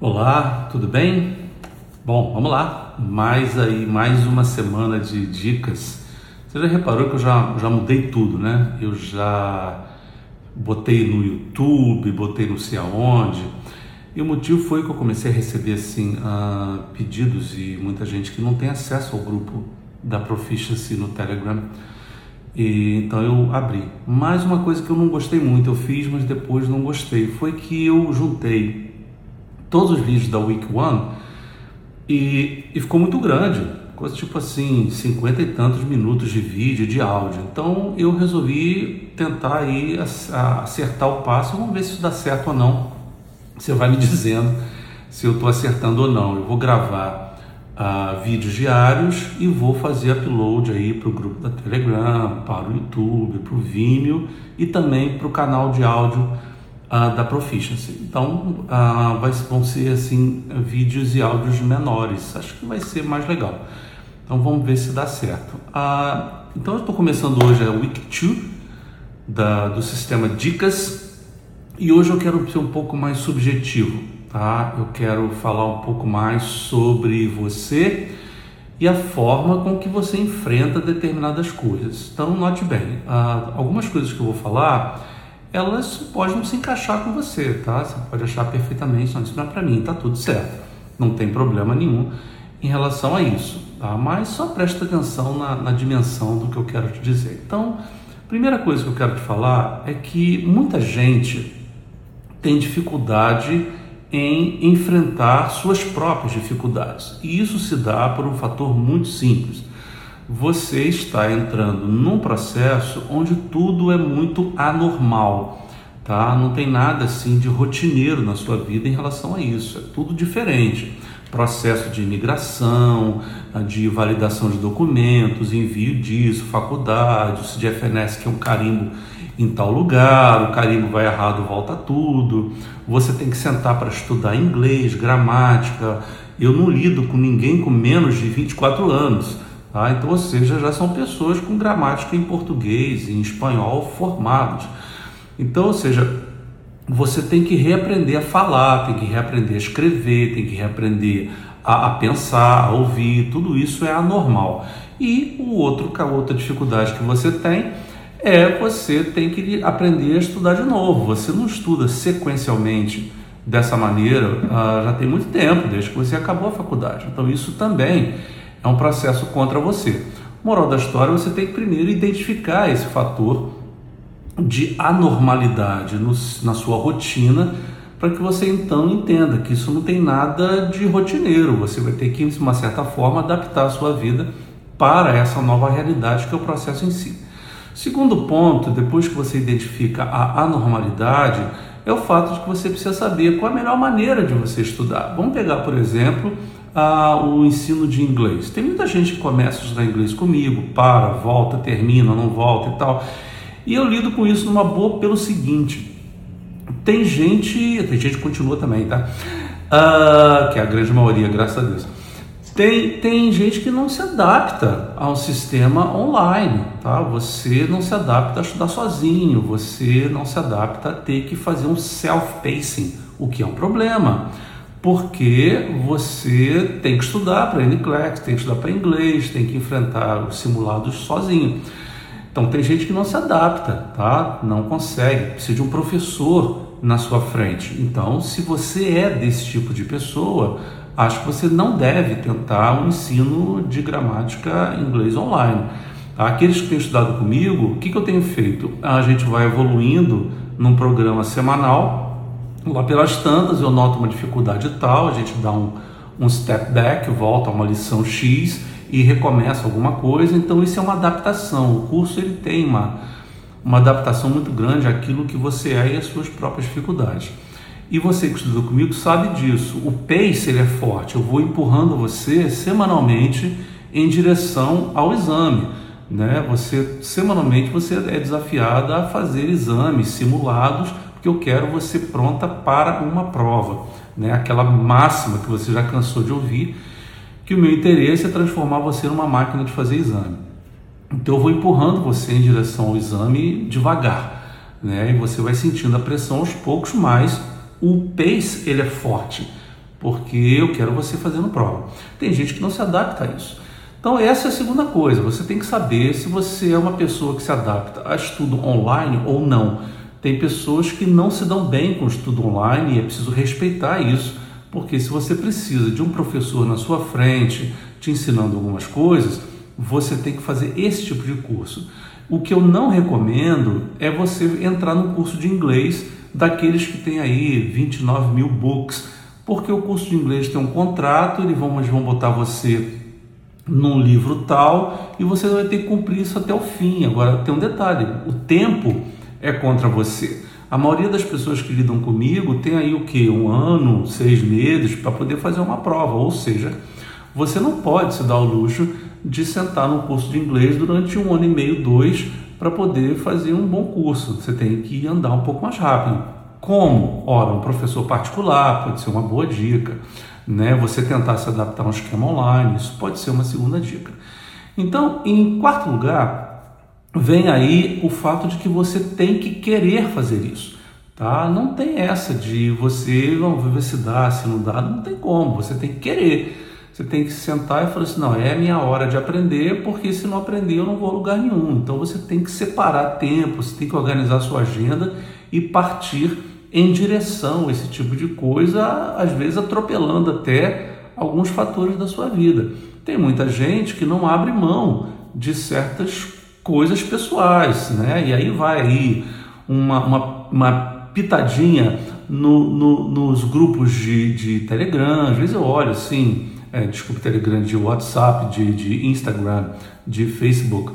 Olá, tudo bem? Bom, vamos lá. Mais aí, mais uma semana de dicas. Você já reparou que eu já, já mudei tudo, né? Eu já botei no YouTube, botei não sei aonde. E o motivo foi que eu comecei a receber assim uh, pedidos e muita gente que não tem acesso ao grupo da Proficiency no Telegram. E, então eu abri. Mais uma coisa que eu não gostei muito, eu fiz, mas depois não gostei, foi que eu juntei todos os vídeos da Week One e, e ficou muito grande, coisa tipo assim, cinquenta e tantos minutos de vídeo, de áudio. Então eu resolvi tentar aí acertar o passo, vamos ver se isso dá certo ou não. Você vai me dizendo se eu estou acertando ou não. Eu vou gravar uh, vídeos diários e vou fazer upload aí para o grupo da Telegram, para o YouTube, para o Vimeo e também para o canal de áudio uh, da Proficiency. Então uh, vai, vão ser assim vídeos e áudios menores. Acho que vai ser mais legal. Então vamos ver se dá certo. então eu estou começando hoje a Week 2 da, do sistema Dicas e hoje eu quero ser um pouco mais subjetivo tá? Eu quero falar um pouco mais sobre você e a forma com que você enfrenta determinadas coisas. Então, note bem, algumas coisas que eu vou falar, elas podem não se encaixar com você, tá? Você pode achar perfeitamente, não, isso não é para mim, tá tudo certo. Não tem problema nenhum em relação a isso, tá? Mas só presta atenção na, na dimensão do que eu quero te dizer. Então, primeira coisa que eu quero te falar é que muita gente tem dificuldade em enfrentar suas próprias dificuldades. E isso se dá por um fator muito simples. Você está entrando num processo onde tudo é muito anormal, tá? Não tem nada assim de rotineiro na sua vida em relação a isso. É tudo diferente. Processo de imigração, de validação de documentos, envio disso, faculdade, o CDFNS que é um carimbo em tal lugar, o carimbo vai errado, volta tudo. Você tem que sentar para estudar inglês, gramática. Eu não lido com ninguém com menos de 24 anos. Tá? Então, ou seja, já são pessoas com gramática em português, em espanhol formados. Então, ou seja, você tem que reaprender a falar, tem que reaprender a escrever, tem que reaprender a, a pensar, a ouvir. Tudo isso é anormal. E o outro, a outra dificuldade que você tem é você tem que aprender a estudar de novo. Você não estuda sequencialmente dessa maneira uh, já tem muito tempo, desde que você acabou a faculdade. Então isso também é um processo contra você. Moral da história, você tem que primeiro identificar esse fator de anormalidade no, na sua rotina para que você então entenda que isso não tem nada de rotineiro. Você vai ter que, de uma certa forma, adaptar a sua vida para essa nova realidade que é o processo em si. Segundo ponto, depois que você identifica a anormalidade, é o fato de que você precisa saber qual a melhor maneira de você estudar. Vamos pegar, por exemplo, a, o ensino de inglês. Tem muita gente que começa a estudar inglês comigo, para, volta, termina, não volta e tal. E eu lido com isso numa boa pelo seguinte: tem gente, tem gente que continua também, tá? Uh, que é a grande maioria, graças a Deus tem, tem gente que não se adapta a um sistema online, tá? Você não se adapta a estudar sozinho, você não se adapta a ter que fazer um self-pacing, o que é um problema, porque você tem que estudar para NCLEX, tem que estudar para inglês, tem que enfrentar os simulados sozinho. Então tem gente que não se adapta, tá? Não consegue, precisa de um professor na sua frente. Então, se você é desse tipo de pessoa, acho que você não deve tentar um ensino de gramática inglês online. Tá? Aqueles que têm estudado comigo, o que, que eu tenho feito? A gente vai evoluindo num programa semanal, lá pelas tantas eu noto uma dificuldade tal, a gente dá um, um step back, volta a uma lição X e recomeça alguma coisa, então isso é uma adaptação. O curso ele tem uma, uma adaptação muito grande àquilo que você é e às suas próprias dificuldades. E você que estudou comigo sabe disso. O pace ele é forte. Eu vou empurrando você semanalmente em direção ao exame. Né? Você semanalmente você é desafiada a fazer exames simulados, porque eu quero você pronta para uma prova. Né? Aquela máxima que você já cansou de ouvir, que o meu interesse é transformar você numa máquina de fazer exame. Então eu vou empurrando você em direção ao exame devagar, né? E você vai sentindo a pressão aos poucos, mas o pace ele é forte. porque eu quero você fazendo prova. Tem gente que não se adapta a isso. Então, essa é a segunda coisa. Você tem que saber se você é uma pessoa que se adapta a estudo online ou não. Tem pessoas que não se dão bem com o estudo online e é preciso respeitar isso, porque se você precisa de um professor na sua frente te ensinando algumas coisas, você tem que fazer esse tipo de curso. O que eu não recomendo é você entrar no curso de inglês daqueles que tem aí 29 mil books, porque o curso de inglês tem um contrato, eles vão, eles vão botar você num livro tal e você vai ter que cumprir isso até o fim. Agora tem um detalhe: o tempo é contra você. A maioria das pessoas que lidam comigo tem aí o que? Um ano, seis meses para poder fazer uma prova. Ou seja, você não pode se dar o luxo de sentar no curso de inglês durante um ano e meio, dois, para poder fazer um bom curso. Você tem que andar um pouco mais rápido. Como? Ora, um professor particular pode ser uma boa dica. Né? Você tentar se adaptar a um esquema online, isso pode ser uma segunda dica. Então, em quarto lugar, vem aí o fato de que você tem que querer fazer isso. Tá? Não tem essa de você, vamos ver se dá, se não dá, não tem como, você tem que querer. Você tem que sentar e falar assim: não, é a minha hora de aprender, porque se não aprender eu não vou a lugar nenhum. Então você tem que separar tempo, você tem que organizar sua agenda e partir em direção a esse tipo de coisa, às vezes atropelando até alguns fatores da sua vida. Tem muita gente que não abre mão de certas coisas pessoais, né? E aí vai aí uma, uma, uma pitadinha no, no, nos grupos de, de Telegram, às vezes eu olho assim é, desculpa, Telegram, de WhatsApp, de, de Instagram, de Facebook.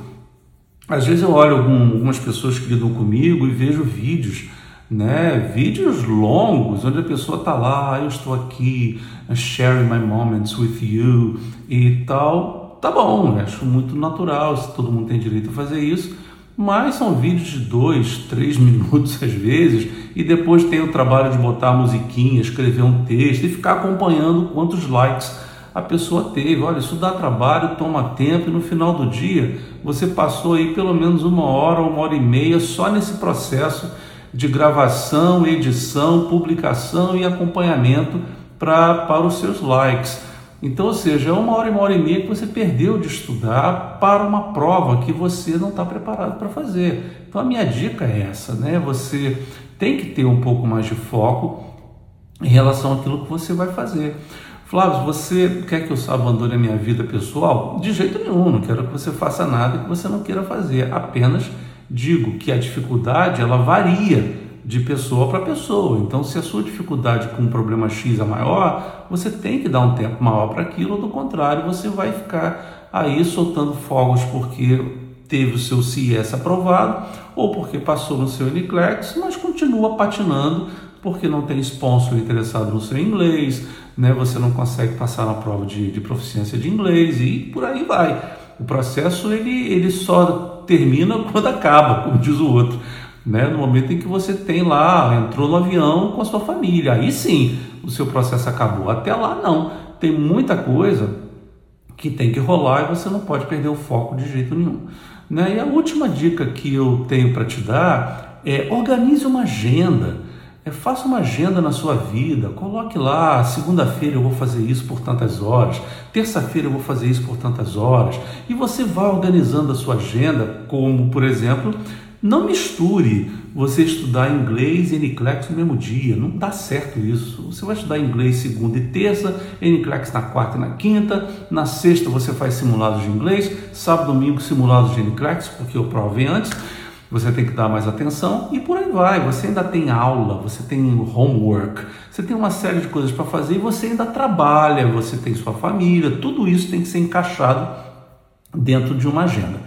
Às vezes eu olho algum, algumas pessoas que lidam comigo e vejo vídeos, né, vídeos longos, onde a pessoa está lá, ah, eu estou aqui, sharing my moments with you e tal. Tá bom, acho muito natural, se todo mundo tem direito a fazer isso, mas são vídeos de dois, três minutos às vezes, e depois tem o trabalho de botar a musiquinha, escrever um texto e ficar acompanhando quantos likes a pessoa teve. Olha, isso dá trabalho, toma tempo e no final do dia você passou aí pelo menos uma hora, uma hora e meia só nesse processo de gravação, edição, publicação e acompanhamento pra, para os seus likes. Então, ou seja, é uma hora e uma hora e meia que você perdeu de estudar para uma prova que você não está preparado para fazer. Então, a minha dica é essa, né? Você tem que ter um pouco mais de foco em relação àquilo que você vai fazer. Flávio, você quer que eu abandone a minha vida pessoal? De jeito nenhum, não quero que você faça nada que você não queira fazer. Apenas digo que a dificuldade ela varia de pessoa para pessoa. Então, se a sua dificuldade com um problema X é maior, você tem que dar um tempo maior para aquilo, do contrário, você vai ficar aí soltando fogos porque teve o seu CIS aprovado ou porque passou no seu NCLEX, mas continua patinando porque não tem sponsor interessado no seu inglês, né? você não consegue passar na prova de, de proficiência de inglês e por aí vai. O processo ele, ele só termina quando acaba, como diz o outro. Né? No momento em que você tem lá, entrou no avião com a sua família, aí sim o seu processo acabou. Até lá não. Tem muita coisa que tem que rolar e você não pode perder o foco de jeito nenhum. Né? E a última dica que eu tenho para te dar é organize uma agenda. É, faça uma agenda na sua vida, coloque lá, segunda-feira eu vou fazer isso por tantas horas, terça-feira eu vou fazer isso por tantas horas, e você vai organizando a sua agenda, como, por exemplo, não misture você estudar inglês e NCLEX no mesmo dia, não dá certo isso. Você vai estudar inglês segunda e terça, NCLEX na quarta e na quinta, na sexta você faz simulados de inglês, sábado e domingo simulados de NCLEX, porque eu provei antes, você tem que dar mais atenção e por aí vai. Você ainda tem aula, você tem homework, você tem uma série de coisas para fazer e você ainda trabalha, você tem sua família, tudo isso tem que ser encaixado dentro de uma agenda.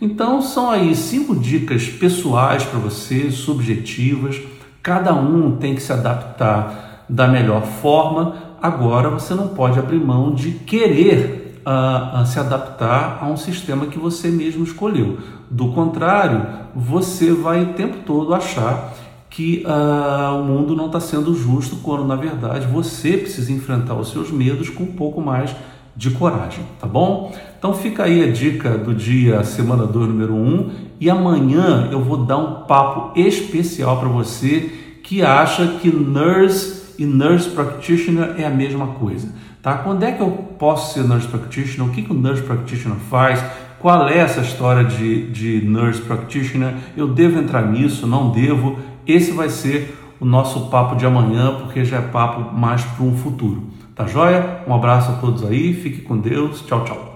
Então são aí cinco dicas pessoais para você, subjetivas. Cada um tem que se adaptar da melhor forma. Agora você não pode abrir mão de querer uh, se adaptar a um sistema que você mesmo escolheu. Do contrário, você vai o tempo todo achar que uh, o mundo não está sendo justo, quando na verdade você precisa enfrentar os seus medos com um pouco mais de coragem, tá bom? Então fica aí a dica do dia semana 2, número 1, um, e amanhã eu vou dar um papo especial para você que acha que nurse e nurse practitioner é a mesma coisa. Tá? Quando é que eu posso ser nurse practitioner? O que, que o nurse practitioner faz? Qual é essa história de, de nurse practitioner? Eu devo entrar nisso? Não devo? Esse vai ser o nosso papo de amanhã, porque já é papo mais para um futuro. Tá joia? Um abraço a todos aí, fique com Deus, tchau, tchau.